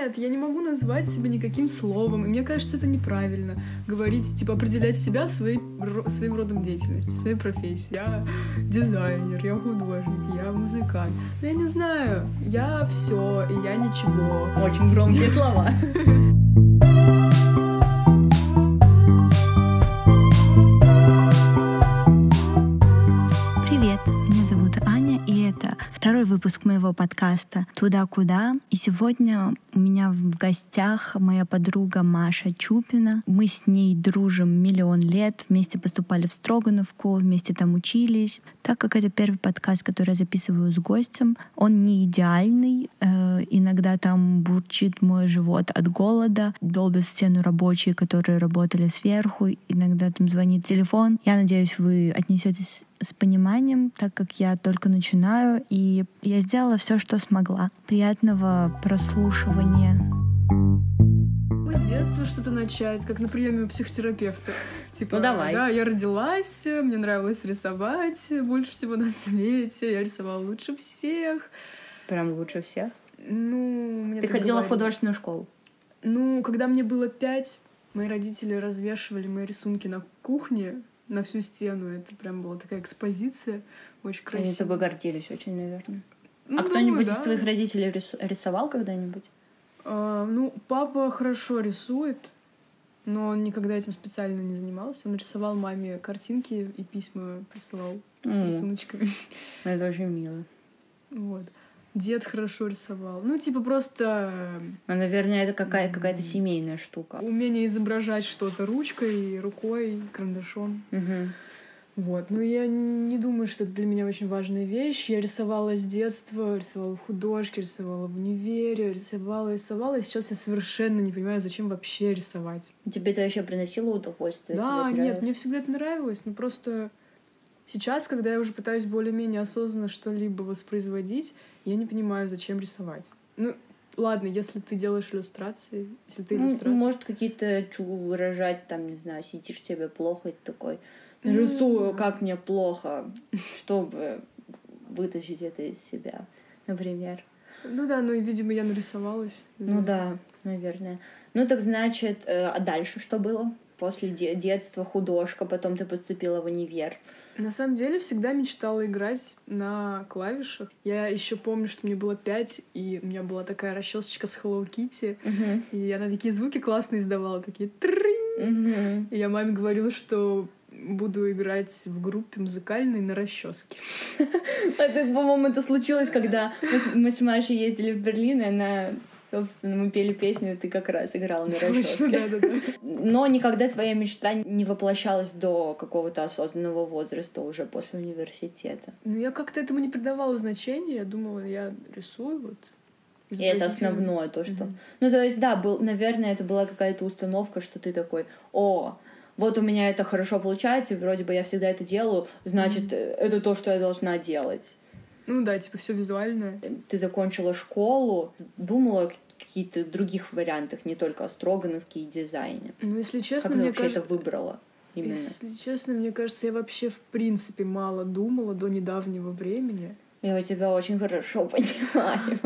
нет, я не могу назвать себя никаким словом. И мне кажется, это неправильно. Говорить, типа, определять себя своей, своим родом деятельности, своей профессией. Я дизайнер, я художник, я музыкант. Но я не знаю, я все, и я ничего. Очень громкие слова. Выпуск моего подкаста «Туда-куда». И сегодня у меня в гостях моя подруга Маша Чупина. Мы с ней дружим миллион лет, вместе поступали в Строгановку, вместе там учились. Так как это первый подкаст, который я записываю с гостем, он не идеальный. Э, иногда там бурчит мой живот от голода, долбят стену рабочие, которые работали сверху, иногда там звонит телефон. Я надеюсь, вы отнесетесь с пониманием, так как я только начинаю, и я сделала все, что смогла. Приятного прослушивания. С детства что-то начать, как на приеме у психотерапевта. Типа, ну давай. Да, я родилась, мне нравилось рисовать больше всего на свете, я рисовала лучше всех. Прям лучше всех? Ну, мне Ты ходила говорили. в художественную школу? Ну, когда мне было пять, мои родители развешивали мои рисунки на кухне, на всю стену. Это прям была такая экспозиция, очень красивая. Они тобой гордились очень, наверное. А ну, кто-нибудь да. из твоих родителей рис... рисовал когда-нибудь? А, ну, папа хорошо рисует, но он никогда этим специально не занимался. Он рисовал маме картинки и письма присылал mm. с рисуночками. Это очень мило. Вот. Дед хорошо рисовал. Ну, типа просто... А, наверное, это какая- какая-то семейная штука. Умение изображать что-то ручкой, рукой, карандашом. Угу. Вот. Но я не думаю, что это для меня очень важная вещь. Я рисовала с детства, рисовала в художке, рисовала в универе, рисовала, рисовала. И сейчас я совершенно не понимаю, зачем вообще рисовать. Тебе это еще приносило удовольствие? Да, нет, мне всегда это нравилось. Но просто сейчас, когда я уже пытаюсь более-менее осознанно что-либо воспроизводить, я не понимаю, зачем рисовать. Ну, ладно, если ты делаешь иллюстрации, если ты иллюстратор. Ну, может, какие-то чу выражать, там, не знаю, сидишь тебе плохо, и ты такой, рисую, как мне плохо, чтобы вытащить это из себя, например. Ну да, ну и, видимо, я нарисовалась. Ну да, наверное. Ну так значит, э, а дальше что было? После детства художка, потом ты поступила в универ. На самом деле всегда мечтала играть на клавишах. Я еще помню, что мне было пять, и у меня была такая расчесочка с Hello Kitty, uh-huh. и она такие звуки классные издавала, такие. Uh-huh. И я маме говорила, что буду играть в группе музыкальной на расческе. Это, по-моему, это случилось, когда мы с Машей ездили в Берлин, и она Собственно, мы пели песню, ты как раз играла на расческе. Да, да, да. Но никогда твоя мечта не воплощалась до какого-то осознанного возраста уже после университета. Ну, я как-то этому не придавала значения. Я думала, я рисую вот и это основное то, что... Mm-hmm. Ну, то есть, да, был, наверное, это была какая-то установка, что ты такой, о, вот у меня это хорошо получается, вроде бы я всегда это делаю, значит, mm-hmm. это то, что я должна делать. Ну да, типа все визуальное. Ты закончила школу, думала о каких-то других вариантах, не только о Строгановке и дизайне. Ну, если честно, как ты мне вообще кажется... это выбрала? Именно. Если честно, мне кажется, я вообще в принципе мало думала до недавнего времени. Я тебя очень хорошо понимаю.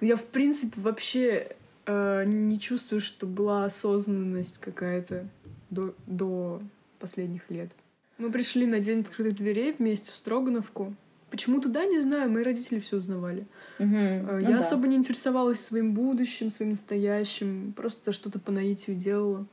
Я, в принципе, вообще э, не чувствую, что была осознанность какая-то до, до последних лет. Мы пришли на день открытых дверей вместе в Строгановку. Почему туда, не знаю, мои родители все узнавали. Угу. Я ну, да. особо не интересовалась своим будущим, своим настоящим, просто что-то по наитию делала.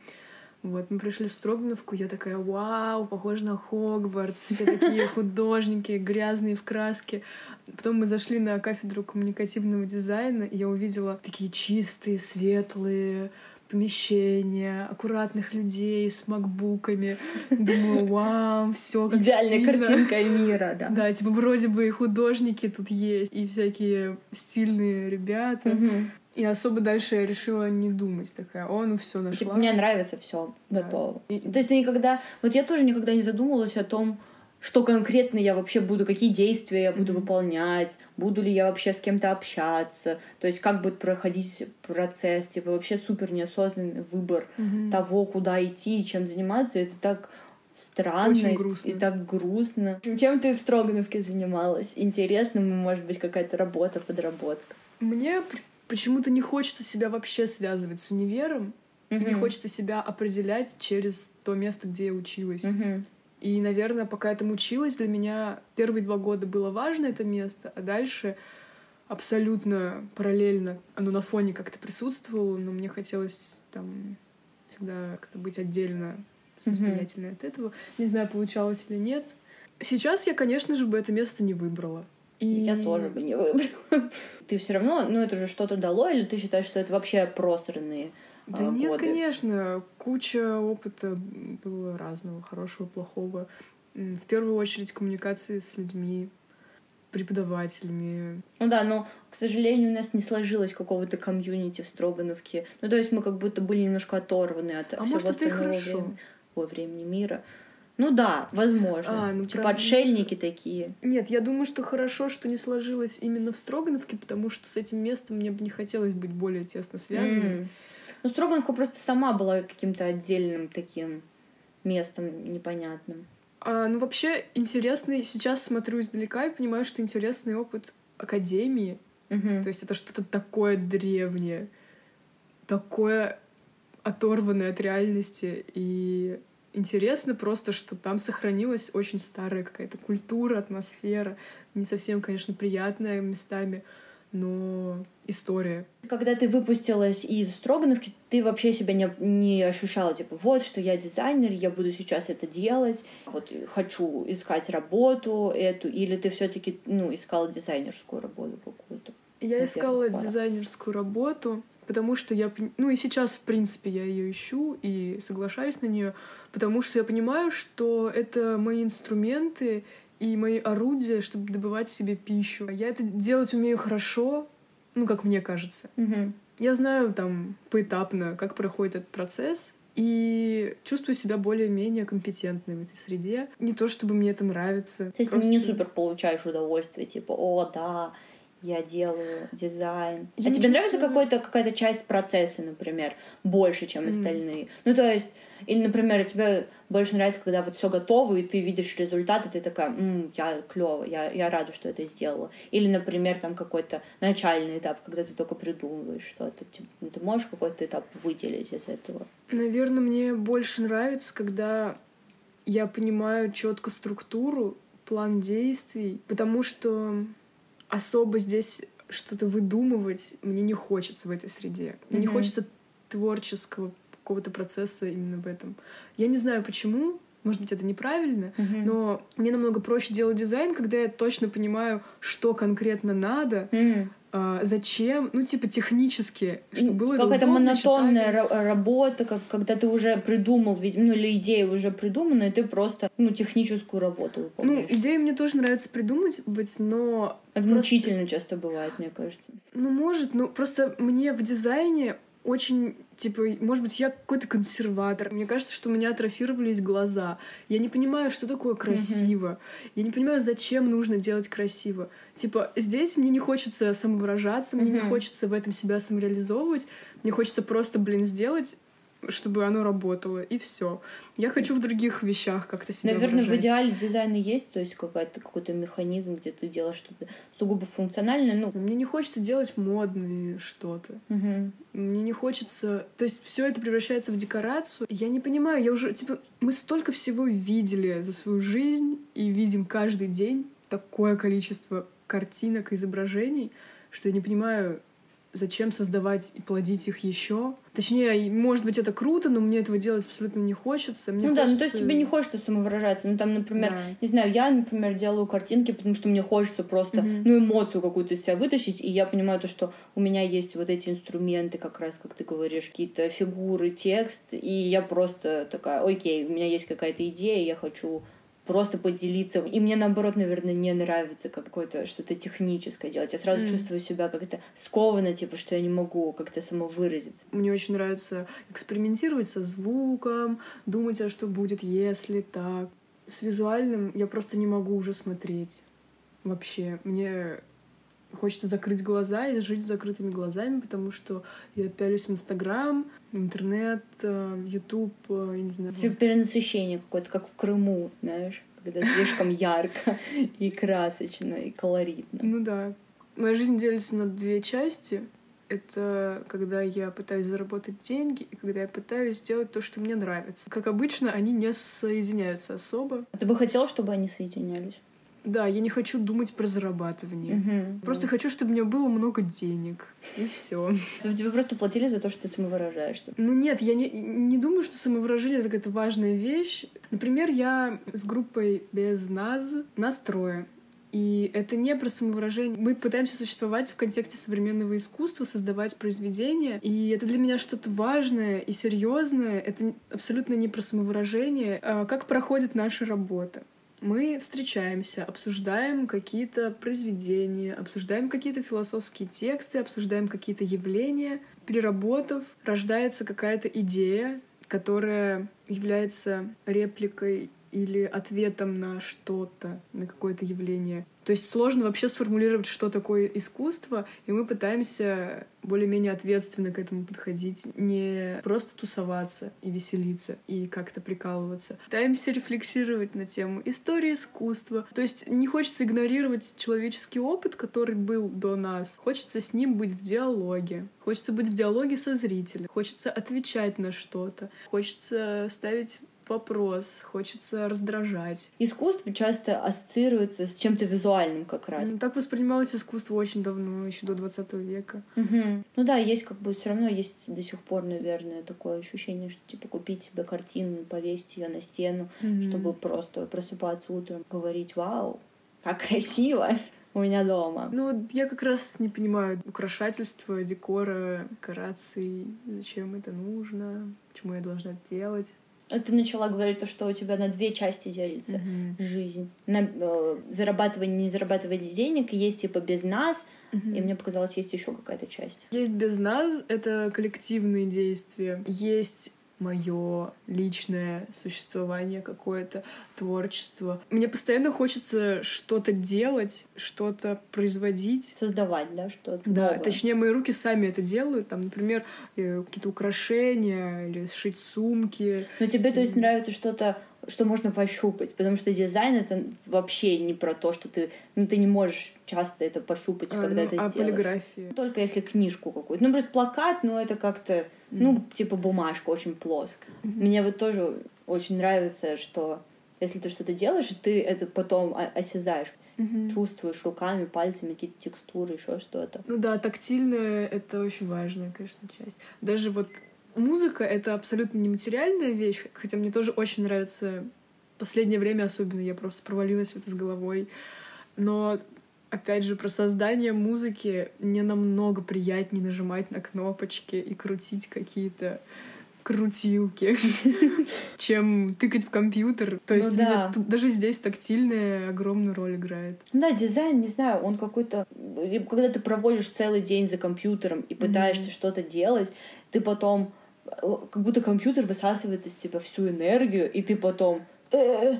Вот, мы пришли в Строгановку, я такая, вау, похоже на Хогвартс, все такие художники, грязные в краске. Потом мы зашли на кафедру коммуникативного дизайна, и я увидела такие чистые, светлые, помещения, аккуратных людей с макбуками. Думаю, вау, все как Идеальная стильно. картинка мира, да. Да, типа вроде бы и художники тут есть, и всякие стильные ребята. Угу. И особо дальше я решила не думать. Такая, о, ну все, нашла. Типа, мне нравится все да. готово. И... То есть ты никогда... Вот я тоже никогда не задумывалась о том, что конкретно я вообще буду, какие действия я буду mm-hmm. выполнять, буду ли я вообще с кем-то общаться, то есть как будет проходить процесс, типа вообще супер неосознанный выбор mm-hmm. того, куда идти и чем заниматься, это так странно и, и так грустно. Чем ты в Строгановке занималась? Интересно, может быть, какая-то работа, подработка? Мне почему-то не хочется себя вообще связывать с универом, и не хочется себя определять через то место, где я училась. И, наверное, пока я там училась, для меня первые два года было важно это место, а дальше абсолютно параллельно оно на фоне как-то присутствовало, но мне хотелось там всегда как-то быть отдельно самостоятельно mm-hmm. от этого. Не знаю, получалось или нет. Сейчас я, конечно же, бы это место не выбрала. И... Я тоже бы не выбрала. Ты все равно, ну это же что-то дало, или ты считаешь, что это вообще просранные да а, нет, годы? конечно. Куча опыта было разного, хорошего, плохого. В первую очередь коммуникации с людьми, преподавателями. Ну да, но, к сожалению, у нас не сложилось какого-то комьюнити в Строгановке. Ну, то есть мы как будто были немножко оторваны от а всего может, это и хорошо. Времени, о, времени мира. Ну да, возможно. А, ну, типа правда. отшельники такие. Нет, я думаю, что хорошо, что не сложилось именно в Строгановке, потому что с этим местом мне бы не хотелось быть более тесно связанной. Mm. Ну, Строгановка просто сама была каким-то отдельным таким местом непонятным. А, ну, вообще, интересный... Сейчас смотрю издалека и понимаю, что интересный опыт академии. Угу. То есть это что-то такое древнее, такое оторванное от реальности. И интересно просто, что там сохранилась очень старая какая-то культура, атмосфера. Не совсем, конечно, приятная местами, но история. Когда ты выпустилась из Строгановки, ты вообще себя не, не ощущала, типа, вот, что я дизайнер, я буду сейчас это делать, вот хочу искать работу эту, или ты все таки ну, искала дизайнерскую работу какую-то? Я искала пора. дизайнерскую работу, потому что я, ну и сейчас, в принципе, я ее ищу и соглашаюсь на нее, потому что я понимаю, что это мои инструменты, и мои орудия, чтобы добывать себе пищу. Я это делать умею хорошо, ну, как мне кажется. Угу. Я знаю там поэтапно, как проходит этот процесс, и чувствую себя более-менее компетентной в этой среде. Не то, чтобы мне это нравится. То есть просто... ты не супер получаешь удовольствие, типа, о, да, я делаю дизайн. Я а тебе чувствую... нравится какой-то, какая-то часть процесса, например, больше, чем mm. остальные? Ну, то есть, или, например, тебе больше нравится, когда вот все готово, и ты видишь результат, и ты такая, М, я клево, я, я рада, что это сделала. Или, например, там какой-то начальный этап, когда ты только придумываешь что-то. Типа, ты можешь какой-то этап выделить из этого? Наверное, мне больше нравится, когда я понимаю четко структуру, план действий, потому что особо здесь что-то выдумывать мне не хочется в этой среде. Мне mm-hmm. не хочется творческого какого-то процесса именно в этом. Я не знаю почему, может быть, это неправильно, mm-hmm. но мне намного проще делать дизайн, когда я точно понимаю, что конкретно надо, mm-hmm. а, зачем, ну, типа, технически, чтобы было Какая-то монотонная работа, как, когда ты уже придумал, видимо, ну, или идея уже придумана, и ты просто, ну, техническую работу выполняешь. Ну, идеи мне тоже нравится придумать, быть, но... Ограничительно просто... часто бывает, мне кажется. Ну, может, но просто мне в дизайне очень, типа, может быть, я какой-то консерватор. Мне кажется, что у меня атрофировались глаза. Я не понимаю, что такое красиво. Mm-hmm. Я не понимаю, зачем нужно делать красиво. Типа, здесь мне не хочется самовыражаться, мне mm-hmm. не хочется в этом себя самореализовывать. Мне хочется просто, блин, сделать чтобы оно работало, и все. Я хочу в других вещах как-то себя Наверное, выражать. в идеале дизайна есть, то есть какой-то какой-то механизм, где ты делаешь что-то сугубо функциональное. Ну. Мне не хочется делать модные что-то. Угу. Мне не хочется... То есть все это превращается в декорацию. Я не понимаю, я уже... Типа, мы столько всего видели за свою жизнь и видим каждый день такое количество картинок, изображений, что я не понимаю, зачем создавать и плодить их еще? Точнее, может быть, это круто, но мне этого делать абсолютно не хочется. Мне ну хочется... да, ну то есть тебе не хочется самовыражаться. Ну там, например, да. не знаю, я, например, делаю картинки, потому что мне хочется просто, mm-hmm. ну, эмоцию какую-то из себя вытащить, и я понимаю то, что у меня есть вот эти инструменты, как раз, как ты говоришь, какие-то фигуры, текст, и я просто такая, окей, у меня есть какая-то идея, я хочу просто поделиться. И мне, наоборот, наверное, не нравится какое-то что-то техническое делать. Я сразу mm. чувствую себя как-то скованно, типа, что я не могу как-то самовыразиться. Мне очень нравится экспериментировать со звуком, думать, а что будет, если так. С визуальным я просто не могу уже смотреть. Вообще. Мне хочется закрыть глаза и жить с закрытыми глазами, потому что я пялюсь в Инстаграм, интернет, Ютуб, э, я не знаю. Все перенасыщение какое-то, как в Крыму, знаешь, когда слишком ярко и красочно, и колоритно. Ну да. Моя жизнь делится на две части. это когда я пытаюсь заработать деньги и когда я пытаюсь сделать то, что мне нравится. Как обычно, они не соединяются особо. А ты бы хотел, чтобы они соединялись? Да, я не хочу думать про зарабатывание. Угу. Просто хочу, чтобы у меня было много денег. И все. Тебе просто платили за то, что ты самовыражаешься. Ну нет, я не, не думаю, что самовыражение это какая-то важная вещь. Например, я с группой без нас настроя. И это не про самовыражение. Мы пытаемся существовать в контексте современного искусства, создавать произведения. И это для меня что-то важное и серьезное. Это абсолютно не про самовыражение. А как проходит наша работа? Мы встречаемся, обсуждаем какие-то произведения, обсуждаем какие-то философские тексты, обсуждаем какие-то явления. Переработав, рождается какая-то идея, которая является репликой или ответом на что-то, на какое-то явление. То есть сложно вообще сформулировать, что такое искусство, и мы пытаемся более-менее ответственно к этому подходить, не просто тусоваться и веселиться, и как-то прикалываться. Пытаемся рефлексировать на тему истории искусства. То есть не хочется игнорировать человеческий опыт, который был до нас. Хочется с ним быть в диалоге. Хочется быть в диалоге со зрителем. Хочется отвечать на что-то. Хочется ставить вопрос, хочется раздражать. Искусство часто ассоциируется с чем-то визуальным как раз. Ну, так воспринималось искусство очень давно, еще до 20 века. Угу. Ну да, есть как бы все равно есть до сих пор, наверное, такое ощущение, что типа купить себе картину, повесить ее на стену, угу. чтобы просто просыпаться утром, говорить «Вау, как красиво!» у меня дома. Ну, я как раз не понимаю украшательства, декора, декораций, зачем это нужно, почему я должна это делать ты начала говорить то, что у тебя на две части делится mm-hmm. жизнь. На э, зарабатывание, не зарабатывание денег, есть типа без нас, mm-hmm. и мне показалось, есть еще какая-то часть. Есть без нас, это коллективные действия. Есть мое личное существование, какое-то творчество. Мне постоянно хочется что-то делать, что-то производить. Создавать, да, что-то. Да, новое. точнее, мои руки сами это делают. Там, например, э, какие-то украшения или сшить сумки. Но тебе, то есть, нравится что-то что можно пощупать, потому что дизайн это вообще не про то, что ты, ну, ты не можешь часто это пощупать, а, когда ну, это а сделаешь. полиграфия? Только если книжку какую-то. Ну, просто плакат, ну, это как-то, mm. ну, типа бумажка очень плоская. Mm-hmm. Мне вот тоже очень нравится, что если ты что-то делаешь, ты это потом осязаешь. Mm-hmm. Чувствуешь руками, пальцами какие-то текстуры, еще что-то. Ну да, тактильное — это очень важная, конечно, часть. Даже вот музыка — это абсолютно нематериальная вещь, хотя мне тоже очень нравится последнее время особенно, я просто провалилась в это с головой. Но, опять же, про создание музыки мне намного приятнее нажимать на кнопочки и крутить какие-то крутилки, чем тыкать в компьютер. То ну есть ну, да. тут, даже здесь тактильная огромную роль играет. Ну да, дизайн, не знаю, он какой-то... Когда ты проводишь целый день за компьютером и пытаешься mm-hmm. что-то делать, ты потом как будто компьютер высасывает из тебя всю энергию, и ты потом э,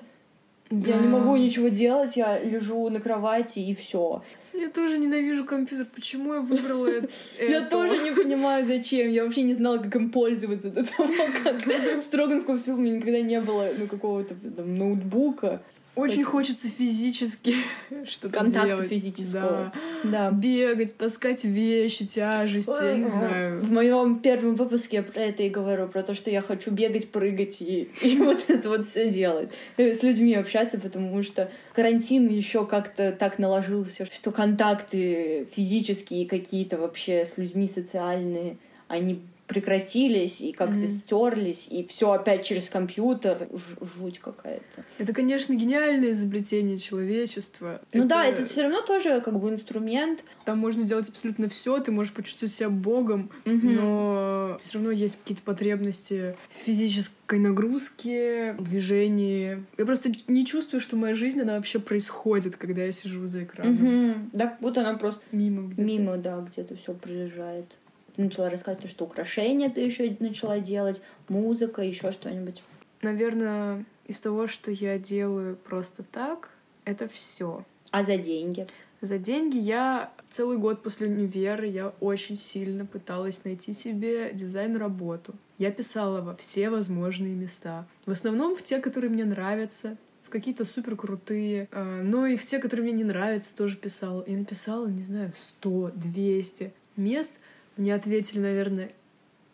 я не могу ничего делать, я лежу на кровати и все. Я тоже ненавижу компьютер. Почему я выбрала это? Я тоже не понимаю, зачем. Я вообще не знала, как им пользоваться до того, как в Строгановском у меня никогда не было ну, какого-то ноутбука. Очень хочется физически что-то Контакта делать. физического. Да. да. Бегать, таскать вещи, тяжести, я не знаю. В моем первом выпуске я про это и говорю, про то, что я хочу бегать, прыгать и, и вот это вот все делать. С людьми общаться, потому что карантин еще как-то так наложился, что контакты физические какие-то вообще с людьми социальные, они прекратились и как-то mm-hmm. стерлись, и все опять через компьютер. Ж- жуть какая-то. Это, конечно, гениальное изобретение человечества. Ну это... да, это все равно тоже как бы инструмент. Там можно сделать абсолютно все, ты можешь почувствовать себя богом, mm-hmm. но все равно есть какие-то потребности физической нагрузки, движении. Я просто не чувствую, что моя жизнь, она вообще происходит, когда я сижу за экраном. Mm-hmm. Да, вот она просто мимо где-то. Мимо, да, где-то все проезжает. Ты начала рассказывать, что украшения ты еще начала делать, музыка, еще что-нибудь. Наверное, из того, что я делаю просто так, это все. А за деньги? За деньги я целый год после универа я очень сильно пыталась найти себе дизайн-работу. Я писала во все возможные места. В основном в те, которые мне нравятся, в какие-то супер крутые, а, но и в те, которые мне не нравятся, тоже писала. И написала, не знаю, 100, 200 мест — Мне ответили, наверное,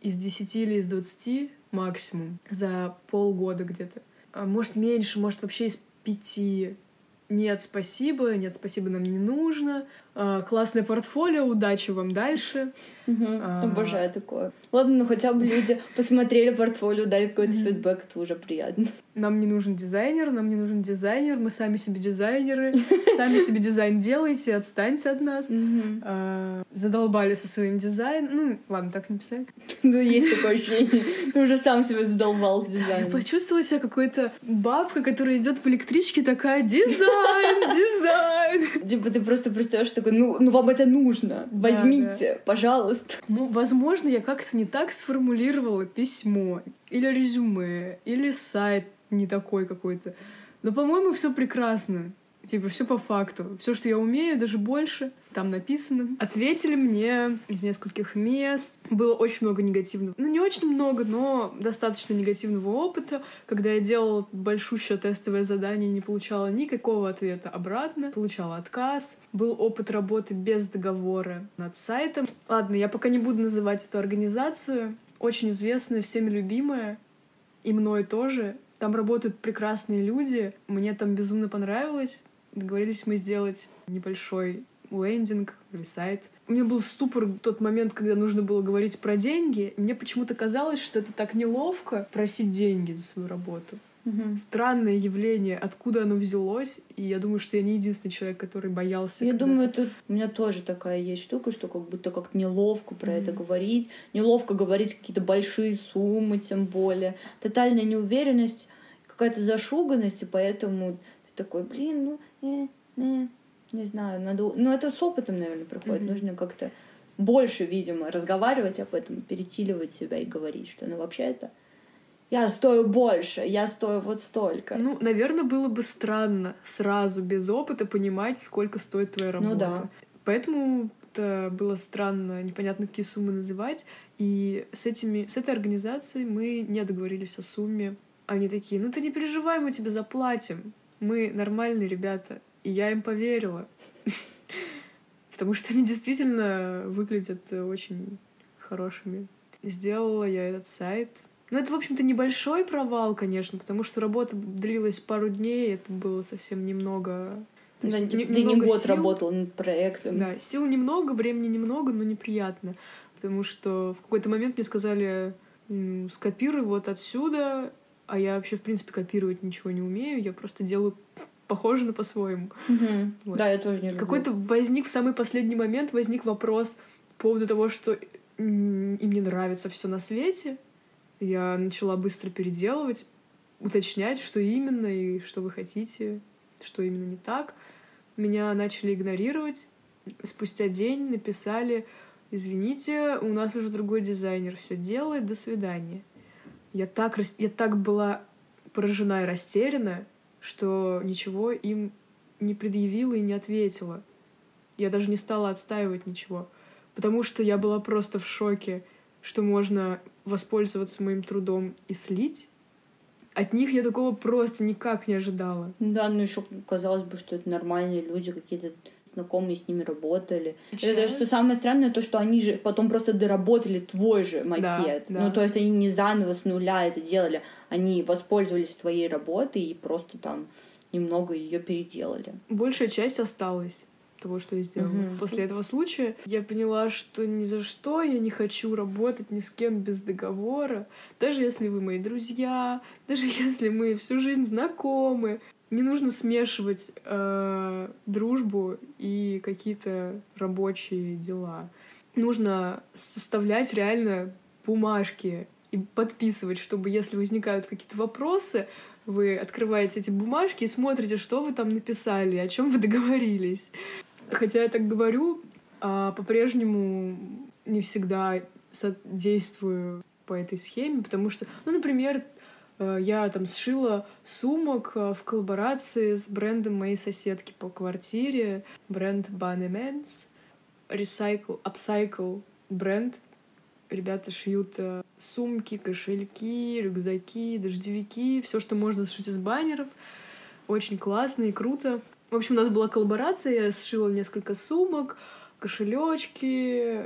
из 10 или из 20 максимум за полгода где-то. А может, меньше, может, вообще из пяти. Нет, спасибо, нет, спасибо, нам не нужно. А, классное портфолио, удачи вам дальше. Угу, а... Обожаю такое. Ладно, ну хотя бы люди посмотрели портфолио, дали какой-то фидбэк, это уже приятно. Нам не нужен дизайнер, нам не нужен дизайнер, мы сами себе дизайнеры, сами себе дизайн делайте, отстаньте от нас. А, задолбали со своим дизайном. Ну, ладно, так не писали. Ну, есть такое ощущение. Ты уже сам себя задолбал с дизайном. Я почувствовала себя какой-то бабка, которая идет в электричке, такая дизайн, дизайн. Типа ты просто представляешь, такой, ну, ну вам это нужно, возьмите, пожалуйста пожалуйста. Возможно, я как-то не так сформулировала письмо, или резюме, или сайт не такой какой-то. Но, по-моему, все прекрасно. Типа, все по факту. Все, что я умею, даже больше, там написано. Ответили мне из нескольких мест. Было очень много негативного. Ну, не очень много, но достаточно негативного опыта. Когда я делала большущее тестовое задание, не получала никакого ответа обратно. Получала отказ. Был опыт работы без договора над сайтом. Ладно, я пока не буду называть эту организацию. Очень известная, всеми любимая. И мной тоже. Там работают прекрасные люди. Мне там безумно понравилось. Договорились мы сделать небольшой лендинг или сайт. У меня был ступор в тот момент, когда нужно было говорить про деньги. Мне почему-то казалось, что это так неловко просить деньги за свою работу. Угу. Странное явление, откуда оно взялось, и я думаю, что я не единственный человек, который боялся. Я думаю, это у меня тоже такая есть штука, что как будто как неловко про угу. это говорить, неловко говорить какие-то большие суммы, тем более, тотальная неуверенность, какая-то зашуганность, и поэтому такой, блин, ну э, э, не знаю, надо... Ну, это с опытом, наверное, приходит. Mm-hmm. Нужно как-то больше, видимо, разговаривать об этом, перетиливать себя и говорить, что ну вообще это я стою больше, я стою вот столько. Ну, наверное, было бы странно сразу без опыта понимать, сколько стоит твоя работа. Ну да. Поэтому это было странно, непонятно, какие суммы называть. И с, этими, с этой организацией мы не договорились о сумме. Они такие, ну ты не переживай, мы тебе заплатим мы нормальные ребята. И я им поверила. Потому что они действительно выглядят очень хорошими. Сделала я этот сайт. Ну, это, в общем-то, небольшой провал, конечно, потому что работа длилась пару дней, это было совсем немного... Да, есть, ты не год сил. работал над проектом. Да, сил немного, времени немного, но неприятно. Потому что в какой-то момент мне сказали, скопируй вот отсюда а я вообще, в принципе, копировать ничего не умею, я просто делаю похоже на по-своему. Угу. Вот. Да, я тоже не люблю. Какой-то возник в самый последний момент, возник вопрос по поводу того, что им не нравится все на свете. Я начала быстро переделывать, уточнять, что именно и что вы хотите, что именно не так. Меня начали игнорировать. Спустя день написали, извините, у нас уже другой дизайнер все делает, до свидания. Я так, я так была поражена и растеряна, что ничего им не предъявила и не ответила. Я даже не стала отстаивать ничего, потому что я была просто в шоке, что можно воспользоваться моим трудом и слить. От них я такого просто никак не ожидала. Да, ну еще казалось бы, что это нормальные люди, какие-то знакомые с ними работали. Чего? Это что самое странное, то, что они же потом просто доработали твой же макет. Да, да. Ну, то есть они не заново с нуля это делали, они воспользовались твоей работой и просто там немного ее переделали. Большая часть осталась того, что я сделала. Угу. После этого случая я поняла, что ни за что я не хочу работать ни с кем без договора. Даже если вы мои друзья, даже если мы всю жизнь знакомы не нужно смешивать э, дружбу и какие-то рабочие дела. Нужно составлять реально бумажки и подписывать, чтобы если возникают какие-то вопросы, вы открываете эти бумажки и смотрите, что вы там написали, о чем вы договорились. Хотя я так говорю, а по-прежнему не всегда действую по этой схеме, потому что, ну, например, Э, я там сшила сумок э, в коллаборации с брендом моей соседки по квартире, бренд Bunny Men's, Recycle, Upcycle бренд. Ребята шьют э, сумки, кошельки, рюкзаки, дождевики, все, что можно сшить из баннеров. Очень классно и круто. В общем, у нас была коллаборация, я сшила несколько сумок, кошелечки,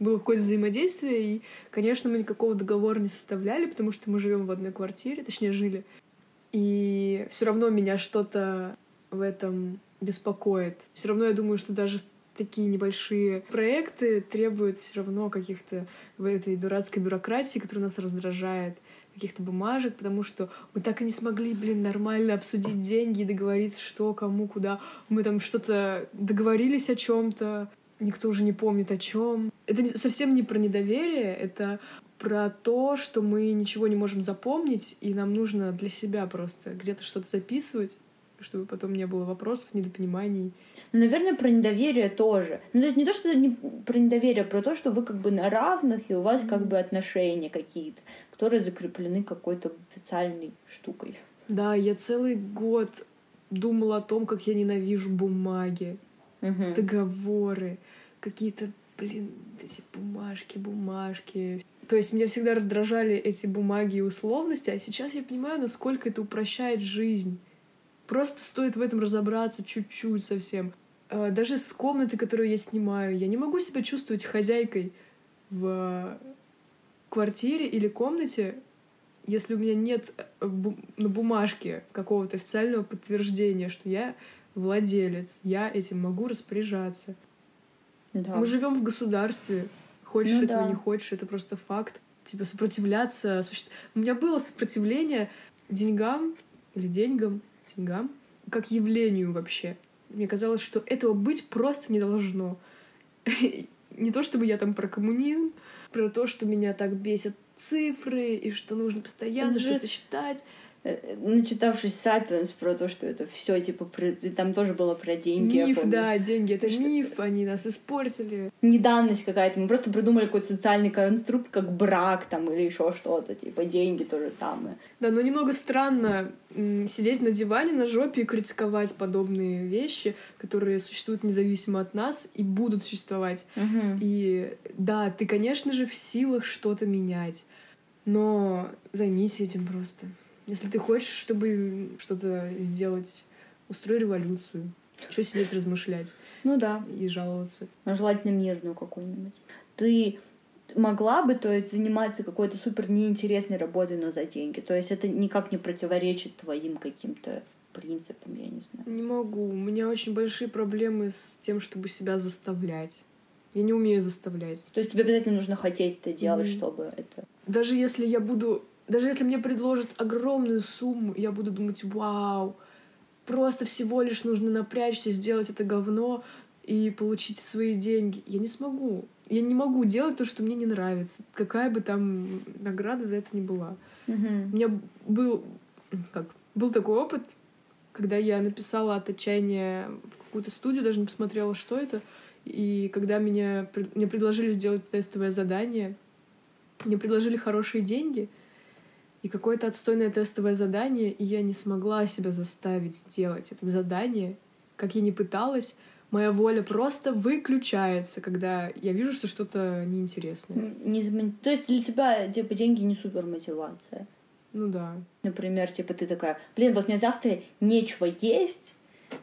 было какое-то взаимодействие, и, конечно, мы никакого договора не составляли, потому что мы живем в одной квартире, точнее, жили. И все равно меня что-то в этом беспокоит. Все равно я думаю, что даже такие небольшие проекты требуют все равно каких-то в этой дурацкой бюрократии, которая нас раздражает, каких-то бумажек, потому что мы так и не смогли, блин, нормально обсудить деньги и договориться, что, кому, куда. Мы там что-то договорились о чем-то, никто уже не помнит о чем. Это совсем не про недоверие, это про то, что мы ничего не можем запомнить, и нам нужно для себя просто где-то что-то записывать, чтобы потом не было вопросов, недопониманий. Ну, наверное, про недоверие тоже. Ну, то есть не то, что не про недоверие, а про то, что вы как бы на равных, и у вас mm-hmm. как бы отношения какие-то, которые закреплены какой-то официальной штукой. Да, я целый год думала о том, как я ненавижу бумаги, mm-hmm. договоры, какие-то, блин, эти бумажки, бумажки. То есть меня всегда раздражали эти бумаги и условности, а сейчас я понимаю, насколько это упрощает жизнь. Просто стоит в этом разобраться чуть-чуть совсем. А, даже с комнаты, которую я снимаю, я не могу себя чувствовать хозяйкой в квартире или комнате, если у меня нет э, на бумажке какого-то официального подтверждения, что я владелец, я этим могу распоряжаться. Да. Мы живем в государстве. Хочешь ну, этого, да. не хочешь, это просто факт. Типа сопротивляться. У меня было сопротивление деньгам или деньгам, деньгам, как явлению вообще. Мне казалось, что этого быть просто не должно. не то чтобы я там про коммунизм, про то, что меня так бесят цифры, и что нужно постоянно что-то считать. Э, начитавшись Сапиенс про то, что это все типа про... там тоже было про деньги. Миф, да, деньги это что... миф, они нас испортили. Неданность какая-то. Мы просто придумали какой-то социальный конструкт, как брак там или еще что-то, типа деньги то же самое. Да, но немного странно сидеть на диване на жопе и критиковать подобные вещи, которые существуют независимо от нас и будут существовать. Угу. И да, ты, конечно же, в силах что-то менять, но займись этим просто. Если ты хочешь, чтобы что-то сделать, устрой революцию. Что сидеть размышлять? Ну да. И жаловаться. А желательно мирную какую-нибудь. Ты могла бы, то есть, заниматься какой-то супер неинтересной работой, но за деньги. То есть это никак не противоречит твоим каким-то принципам, я не знаю. Не могу. У меня очень большие проблемы с тем, чтобы себя заставлять. Я не умею заставлять. То есть тебе обязательно нужно хотеть это делать, mm-hmm. чтобы это... Даже если я буду даже если мне предложат огромную сумму, я буду думать, вау, просто всего лишь нужно напрячься, сделать это говно и получить свои деньги. Я не смогу. Я не могу делать то, что мне не нравится. Какая бы там награда за это ни была. Mm-hmm. У меня был, как, был такой опыт, когда я написала от отчаяния в какую-то студию, даже не посмотрела, что это. И когда меня, мне предложили сделать тестовое задание, мне предложили хорошие деньги — и какое-то отстойное тестовое задание, и я не смогла себя заставить сделать это задание, как я не пыталась, моя воля просто выключается, когда я вижу, что что-то неинтересное. Не. То есть для тебя, типа, деньги не супер мотивация? Ну да. Например, типа, ты такая, блин, вот мне завтра нечего есть,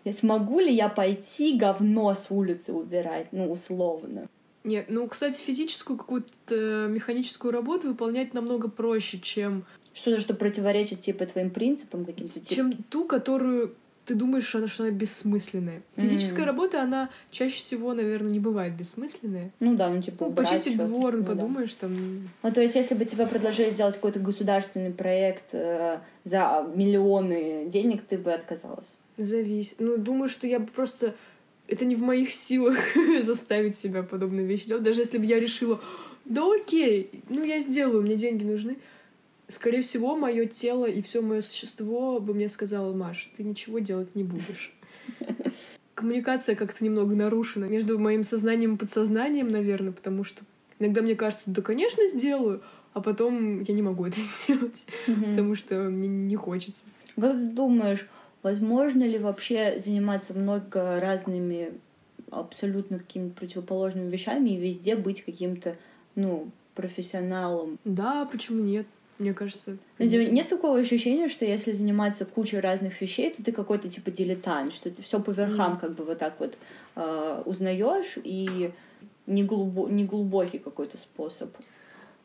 я смогу ли я пойти говно с улицы убирать, ну, условно? Нет, ну, кстати, физическую какую-то механическую работу выполнять намного проще, чем что-то, что противоречит, типа, твоим принципам каким-то. Чем ту, которую ты думаешь, что она, что она бессмысленная. Физическая mm-hmm. работа, она чаще всего, наверное, не бывает бессмысленная. Ну да, ну типа ну, почистить двор, ну, подумаешь, да. там... Ну то есть, если бы тебе предложили сделать какой-то государственный проект э, за миллионы денег, ты бы отказалась? Зависит. Ну, думаю, что я бы просто... Это не в моих силах заставить себя подобные вещи делать. Даже если бы я решила, да окей, ну я сделаю, мне деньги нужны скорее всего, мое тело и все мое существо бы мне сказало, Маш, ты ничего делать не будешь. Коммуникация как-то немного нарушена между моим сознанием и подсознанием, наверное, потому что иногда мне кажется, да, конечно, сделаю, а потом я не могу это сделать, потому что мне не хочется. Как ты думаешь, возможно ли вообще заниматься много разными абсолютно какими-то противоположными вещами и везде быть каким-то, ну, профессионалом? Да, почему нет? Мне кажется. Конечно. Нет такого ощущения, что если заниматься кучей разных вещей, то ты какой-то типа дилетант, что ты все по верхам mm. как бы вот так вот э, узнаешь и не, глубо... не глубокий какой-то способ.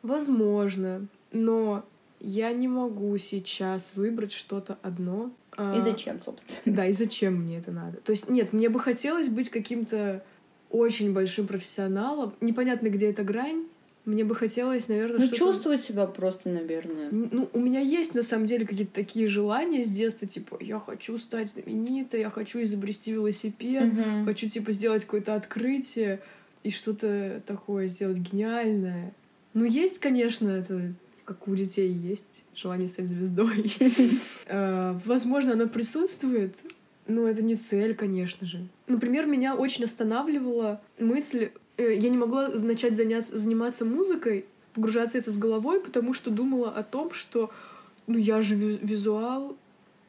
Возможно, но я не могу сейчас выбрать что-то одно. И зачем, собственно? Да, и зачем мне это надо? То есть, нет, мне бы хотелось быть каким-то очень большим профессионалом. Непонятно, где эта грань. Мне бы хотелось, наверное, ну, чувствовать себя просто, наверное. Ну, у меня есть, на самом деле, какие-то такие желания с детства, типа, я хочу стать знаменитой, я хочу изобрести велосипед, угу. хочу, типа, сделать какое-то открытие и что-то такое сделать гениальное. Ну, есть, конечно, это как у детей есть желание стать звездой. Э, возможно, оно присутствует, но это не цель, конечно же. Например, меня очень останавливала мысль, я не могла начать заняться, заниматься музыкой, погружаться это с головой, потому что думала о том, что ну я же визуал,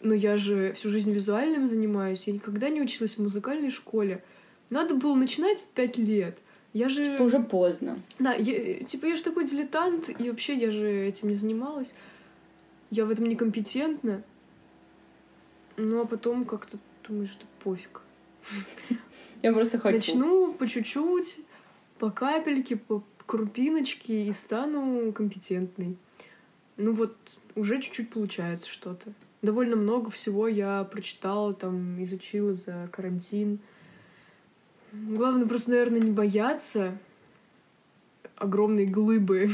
но я же всю жизнь визуальным занимаюсь, я никогда не училась в музыкальной школе. Надо было начинать в пять лет. Я же... Типа уже поздно. Да, я, типа я же такой дилетант, и вообще я же этим не занималась. Я в этом некомпетентна. Ну, а потом как-то думаешь, что пофиг. Я просто хочу. Начну по чуть-чуть, по капельке, по крупиночке и стану компетентной. Ну вот, уже чуть-чуть получается что-то. Довольно много всего я прочитала, там, изучила за карантин. Главное просто, наверное, не бояться огромной глыбы.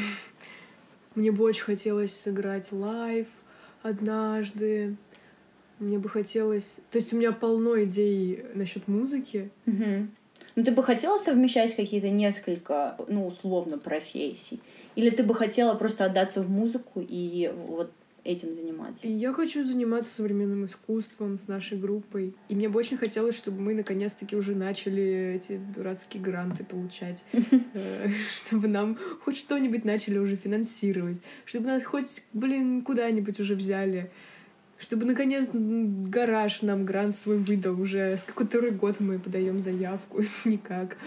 Мне бы очень хотелось сыграть live однажды. Мне бы хотелось... То есть у меня полно идей насчет музыки. Угу. Ну, ты бы хотела совмещать какие-то несколько, ну, условно, профессий? Или ты бы хотела просто отдаться в музыку и вот этим заниматься? Я хочу заниматься современным искусством с нашей группой. И мне бы очень хотелось, чтобы мы наконец-таки уже начали эти дурацкие гранты получать. Э, чтобы нам хоть что-нибудь начали уже финансировать. Чтобы нас хоть, блин, куда-нибудь уже взяли. Чтобы наконец гараж нам грант свой выдал. Уже с какой-то год мы подаем заявку. Никак.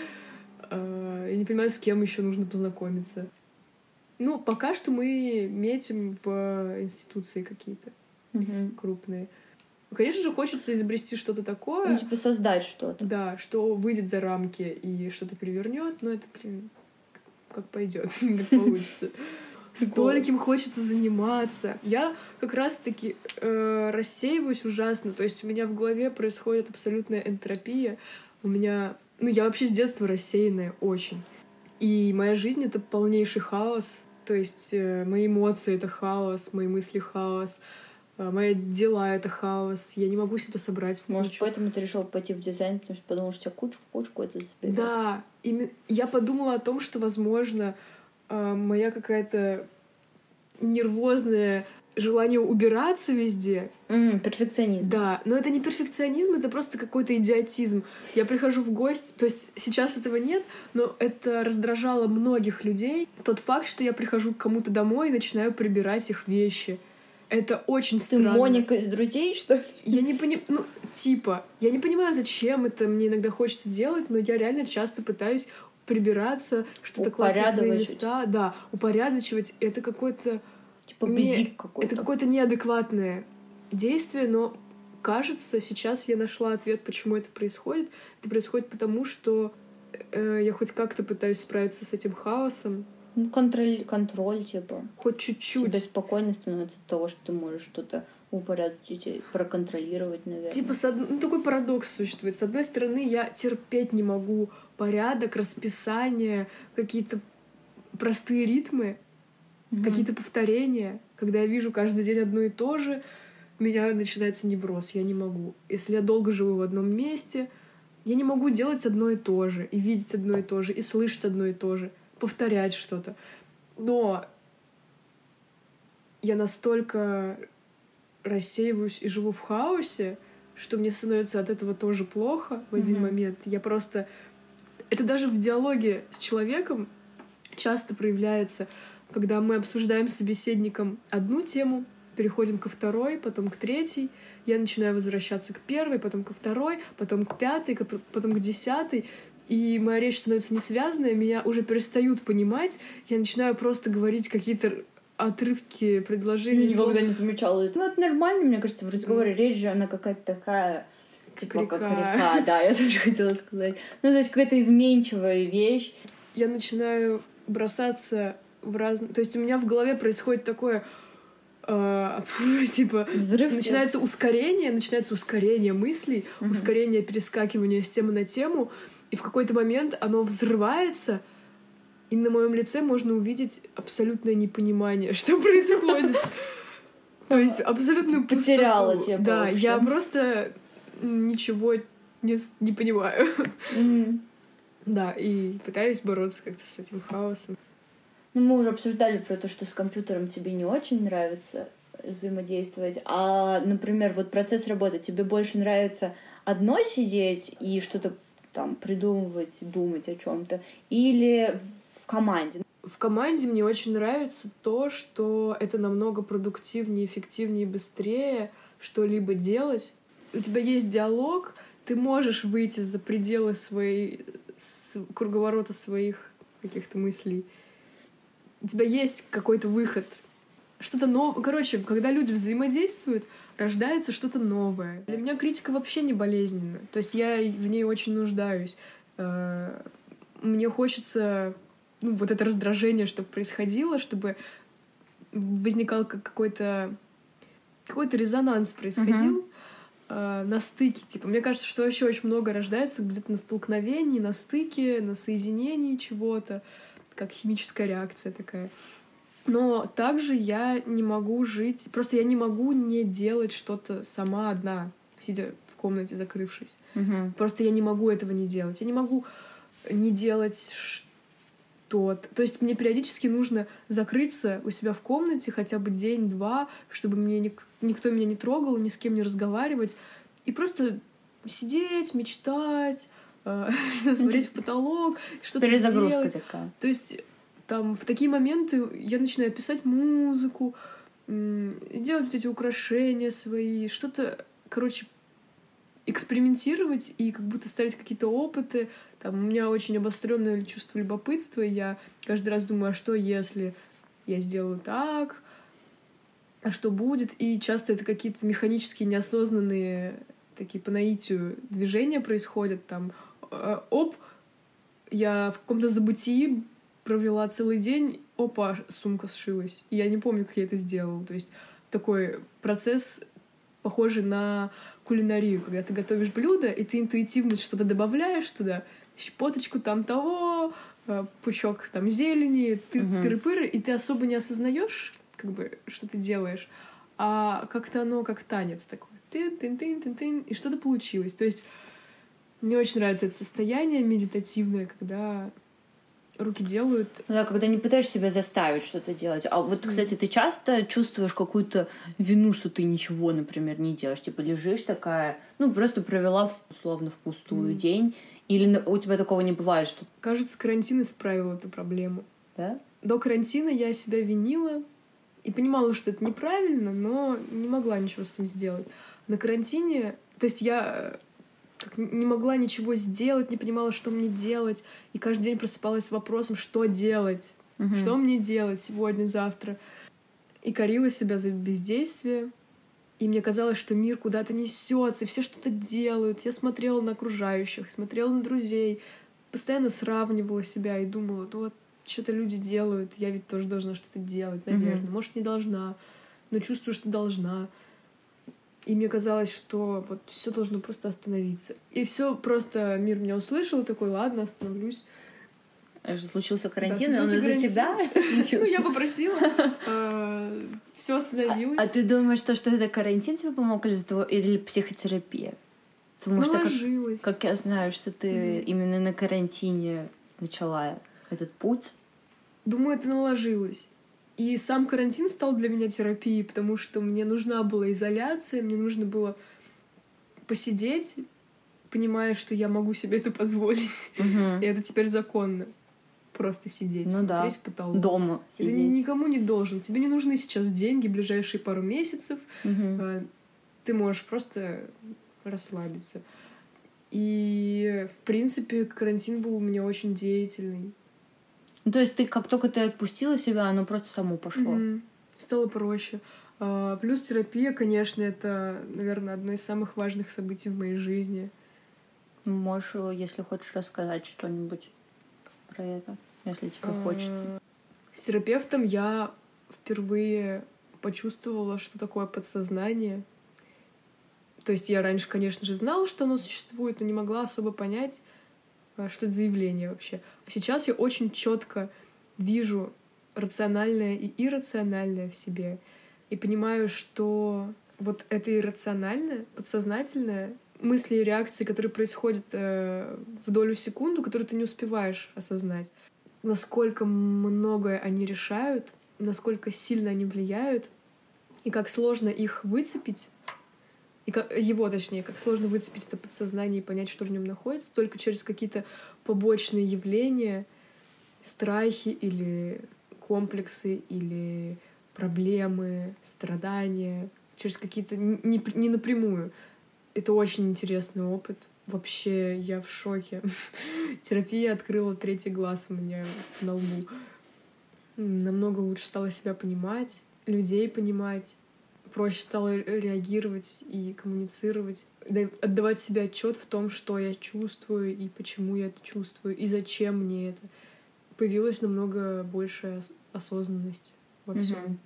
Э, я не понимаю, с кем еще нужно познакомиться. Ну, пока что мы метим в институции какие-то угу. крупные. Конечно же, хочется изобрести что-то такое. Ну, типа создать что-то. Да, что выйдет за рамки и что-то перевернет, но это, блин, как пойдет, как получится. Стольким хочется заниматься. Я как раз-таки э, рассеиваюсь ужасно. То есть у меня в голове происходит абсолютная энтропия. У меня... Ну, я вообще с детства рассеянная очень. И моя жизнь — это полнейший хаос. То есть э, мои эмоции — это хаос, мои мысли — хаос, э, мои дела — это хаос. Я не могу себя собрать в кучу. Может, поэтому ты решил пойти в дизайн, потому что подумал, что тебя кучку, кучку это заберет. Да, и я подумала о том, что, возможно, э, моя какая-то нервозная желание убираться везде. Mm, перфекционизм. Да, но это не перфекционизм, это просто какой-то идиотизм. Я прихожу в гости, то есть сейчас этого нет, но это раздражало многих людей. Тот факт, что я прихожу к кому-то домой и начинаю прибирать их вещи. Это очень Ты странно. Моника из друзей, что ли? Я не понимаю, ну, типа, я не понимаю, зачем это мне иногда хочется делать, но я реально часто пытаюсь прибираться, что-то класть на свои места, да, упорядочивать. Это какой-то Типа бзик какой-то. Это какое-то неадекватное действие, но кажется, сейчас я нашла ответ, почему это происходит. Это происходит потому, что э, я хоть как-то пытаюсь справиться с этим хаосом. Ну, контроль, контроль, типа. Хоть чуть-чуть. Тебе спокойно становится от того, что ты можешь что-то упорядочить, проконтролировать, наверное. Типа, с од... ну, такой парадокс существует. С одной стороны, я терпеть не могу порядок, расписание, какие-то простые ритмы, mm-hmm. какие-то повторения. Когда я вижу каждый день одно и то же, у меня начинается невроз. Я не могу. Если я долго живу в одном месте, я не могу делать одно и то же, и видеть одно и то же, и слышать одно и то же, повторять что-то. Но я настолько рассеиваюсь и живу в хаосе, что мне становится от этого тоже плохо в один mm-hmm. момент. Я просто... Это даже в диалоге с человеком часто проявляется когда мы обсуждаем с собеседником одну тему, переходим ко второй, потом к третьей, я начинаю возвращаться к первой, потом ко второй, потом к пятой, потом к десятой, и моя речь становится несвязанная, меня уже перестают понимать, я начинаю просто говорить какие-то отрывки предложений. Никогда не замечала это. Ну, это нормально, мне кажется, в разговоре речь же, она какая-то такая типа река. как река. Да, я тоже хотела сказать. Ну, то есть какая-то изменчивая вещь. я начинаю бросаться в разные... То есть у меня в голове происходит такое... э, типа Взрыв начинается ускорение, начинается ускорение мыслей, Мгм. ускорение перескакивания с темы на тему, и в какой-то момент оно взрывается, и на моем лице можно увидеть абсолютное непонимание, что происходит. То есть абсолютно Потеряла тебя Да, я просто ничего не, не понимаю. Мгм. Да, и пытаюсь бороться как-то с этим хаосом. Ну, мы уже обсуждали про то, что с компьютером тебе не очень нравится взаимодействовать. А, например, вот процесс работы тебе больше нравится одной сидеть и что-то там придумывать, думать о чем-то, или в команде. В команде мне очень нравится то, что это намного продуктивнее, эффективнее и быстрее что-либо делать. У тебя есть диалог, ты можешь выйти за пределы своей с- круговорота своих каких-то мыслей. У тебя есть какой-то выход. Что-то новое. Короче, когда люди взаимодействуют, рождается что-то новое. Для меня критика вообще не болезненна. То есть я в ней очень нуждаюсь. Э, Мне хочется ну, вот это раздражение, чтобы происходило, чтобы возникал как какой-то какой-то резонанс происходил э, на стыке. Типа, мне кажется, что вообще очень много рождается где-то на столкновении, на стыке, на соединении чего-то, как химическая реакция такая. Но также я не могу жить, просто я не могу не делать что-то сама одна, сидя в комнате, закрывшись. Мгм. Просто я не могу этого не делать. Я не могу не делать что-то. То есть мне периодически нужно закрыться у себя в комнате хотя бы день-два, чтобы мне ник- никто меня не трогал, ни с кем не разговаривать. И просто сидеть, мечтать, э, смотреть в потолок, что-то Перезагрузка делать. такая. То есть там в такие моменты я начинаю писать музыку, делать эти украшения свои, что-то, короче, экспериментировать и как будто ставить какие-то опыты. Там у меня очень обостренное чувство любопытства, и я каждый раз думаю, а что если я сделаю так, а что будет? И часто это какие-то механические, неосознанные такие по наитию движения происходят. Там э, оп, я в каком-то забытии провела целый день, опа, сумка сшилась. И я не помню, как я это сделала. То есть такой процесс, похожий на кулинарию, когда ты готовишь блюдо, и ты интуитивно что-то добавляешь туда, щепоточку там того, э, пучок там зелени, ты Мгм. тыры-пыры, и ты особо не осознаешь, как бы, что ты делаешь, а как-то оно как танец такой. Тын тын тын тын тын и что-то получилось. То есть мне очень нравится это состояние медитативное, когда руки делают. Ну Да, когда не пытаешься себя заставить что-то делать. А вот, кстати, ты часто чувствуешь какую-то вину, что ты ничего, например, не делаешь? Типа лежишь такая, ну, просто провела в- условно впустую Мгм. день. Или у тебя такого не бывает, что... Кажется, карантин исправил эту проблему. Да? До карантина я себя винила и понимала, что это неправильно, но не могла ничего с этим сделать. На карантине, то есть я э, как не могла ничего сделать, не понимала, что мне делать, и каждый день просыпалась с вопросом, что делать, Мгм. что мне делать сегодня, завтра. И корила себя за бездействие. И мне казалось, что мир куда-то несется, и все что-то делают. Я смотрела на окружающих, смотрела на друзей, постоянно сравнивала себя и думала, ну вот что-то люди делают, я ведь тоже должна что-то делать, наверное. Мгм. Может, не должна, но чувствую, что должна. И мне казалось, что вот все должно просто остановиться. И все просто мир меня услышал, такой, ладно, остановлюсь. Э, Случился карантин, Да, он случился из-за тебя Ну, случился. я попросила, все остановилось. А ты думаешь, то, что это карантин тебе помог или, из-за того- или психотерапия? Потому что, как, Наложилось. как я знаю, что ты именно на карантине начала этот путь. Думаю, это наложилось. И сам карантин стал для меня терапией, потому что мне нужна была изоляция, мне нужно было посидеть, понимая, что я могу себе это позволить. И это теперь законно. Просто сидеть, Ну да. смотреть в потолок. Дома И ты ни- сидеть. никому не должен. Тебе не нужны сейчас деньги, ближайшие пару месяцев. Э, Ты можешь просто расслабиться. И, в принципе, карантин был у меня очень деятельный. Ну, то есть ты, как только ты отпустила себя, оно просто само пошло. Мгм. Стало проще. А, Плюс терапия, конечно, это, наверное, одно из самых важных событий в моей жизни. Можешь, э, если хочешь, рассказать что-нибудь. про это, если тебе а, хочется. С терапевтом я впервые почувствовала, что такое подсознание. То есть я раньше, конечно же, знала, что оно существует, но не могла особо понять, что это за явление вообще. А сейчас я очень четко вижу рациональное и иррациональное в себе и понимаю, что вот это иррациональное, подсознательное, мысли и реакции, которые происходят э, в долю секунду, которые ты не успеваешь осознать, насколько многое они решают, насколько сильно они влияют, и как сложно их выцепить, и как, его, точнее, как сложно выцепить это подсознание и понять, что в нем находится, только через какие-то побочные явления, страхи или комплексы или проблемы, страдания, через какие-то не, не напрямую. Это очень интересный опыт. Вообще, я в шоке. Терапия открыла третий глаз у меня на лбу. Намного лучше стала себя понимать, людей понимать, проще стало реагировать и коммуницировать, отдавать себе отчет в том, что я чувствую и почему я это чувствую, и зачем мне это. Появилась намного большая осознанность во всем. Угу.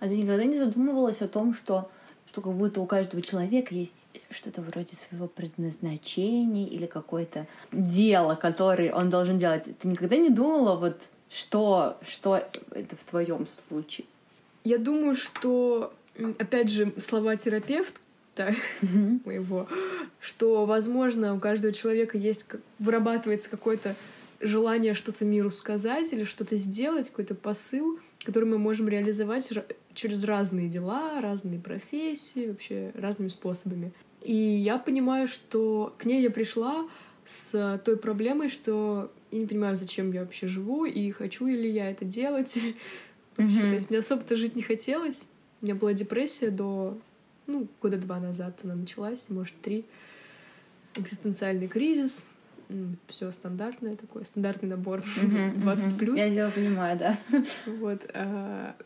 А ты никогда не задумывалась о том, что что как будто у каждого человека есть что-то вроде своего предназначения или какое-то дело, которое он должен делать. Ты никогда не думала, вот что, что это в твоем случае? Я думаю, что опять же, слова терапевта mm-hmm. моего, что, возможно, у каждого человека есть, вырабатывается какое-то желание что-то миру сказать или что-то сделать, какой-то посыл, который мы можем реализовать через разные дела, разные профессии, вообще разными способами. И я понимаю, что к ней я пришла с той проблемой, что я не понимаю, зачем я вообще живу, и хочу ли я это делать. Вообще, mm-hmm. то есть мне особо-то жить не хотелось. У меня была депрессия до, ну, года два назад она началась, может, три. Экзистенциальный кризис, все стандартное такое, стандартный набор 20 плюс. Я тебя понимаю, да. Вот. А,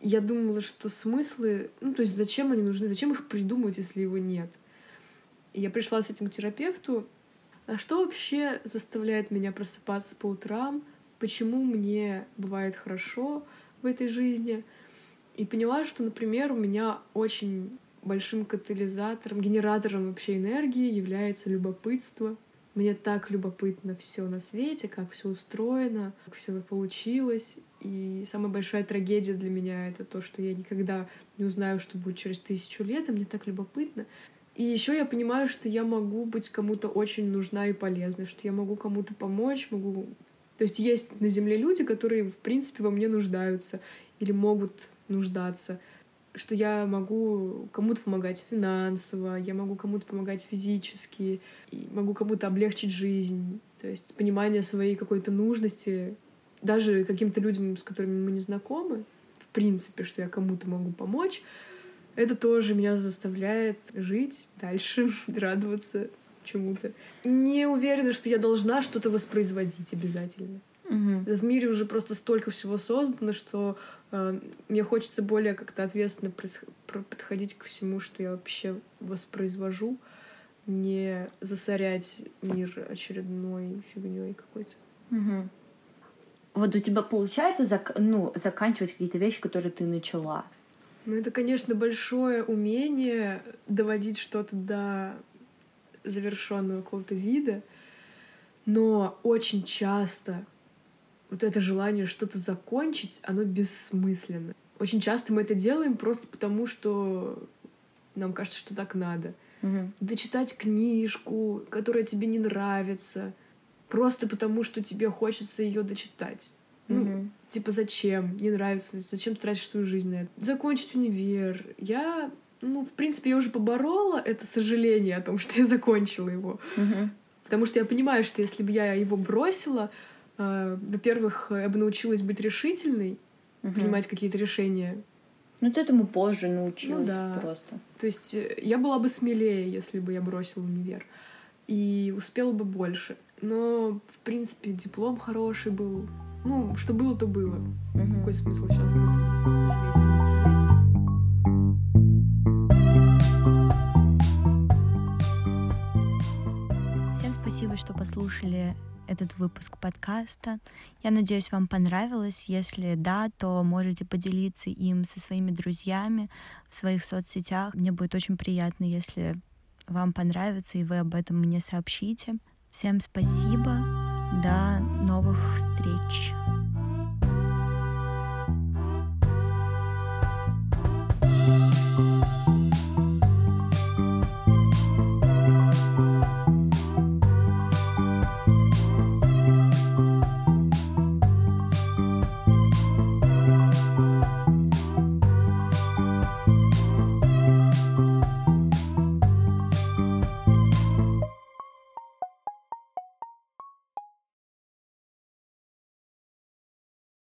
я думала, что смыслы, ну, то есть зачем они нужны, зачем их придумывать, если его нет. И я пришла с этим к терапевту. А что вообще заставляет меня просыпаться по утрам? Почему мне бывает хорошо в этой жизни? И поняла, что, например, у меня очень большим катализатором, генератором вообще энергии является любопытство. Мне так любопытно все на свете, как все устроено, как все получилось. И самая большая трагедия для меня это то, что я никогда не узнаю, что будет через тысячу лет, и мне так любопытно. И еще я понимаю, что я могу быть кому-то очень нужна и полезна, что я могу кому-то помочь, могу... То есть есть на Земле люди, которые, в принципе, во мне нуждаются или могут нуждаться, что я могу кому-то помогать финансово, я могу кому-то помогать физически, и могу кому-то облегчить жизнь. То есть понимание своей какой-то нужности, даже каким-то людям, с которыми мы не знакомы, в принципе, что я кому-то могу помочь, это тоже меня заставляет жить дальше, радоваться чему-то. Не уверена, что я должна что-то воспроизводить обязательно. Угу. В мире уже просто столько всего создано, что э, мне хочется более как-то ответственно подходить ко всему, что я вообще воспроизвожу, не засорять мир очередной фигней какой-то. Угу. Вот у тебя получается зак ну, заканчивать какие-то вещи, которые ты начала? Ну, это, конечно, большое умение доводить что-то до завершенного какого-то вида, но очень часто вот это желание что-то закончить, оно бессмысленно. Очень часто мы это делаем просто потому, что нам кажется, что так надо. Угу. Дочитать книжку, которая тебе не нравится, просто потому, что тебе хочется ее дочитать. Ну, угу. типа, зачем? Не нравится. Зачем ты тратишь свою жизнь на это? Закончить универ. Я, ну, в принципе, я уже поборола это сожаление о том, что я закончила его. Угу. Потому что я понимаю, что если бы я его бросила, во-первых, я бы научилась быть решительной, угу. принимать какие-то решения. Ну, ты этому позже научилась ну, да. просто. То есть э, я была бы смелее, если бы я бросила универ. И успела бы больше. Но, в принципе, диплом хороший был. Ну, что было, то было. Угу. Какой смысл сейчас об этом Всем спасибо, что послушали этот выпуск подкаста. Я надеюсь, вам понравилось. Если да, то можете поделиться им со своими друзьями в своих соцсетях. Мне будет очень приятно, если вам понравится и вы об этом мне сообщите. Всем спасибо. До новых встреч.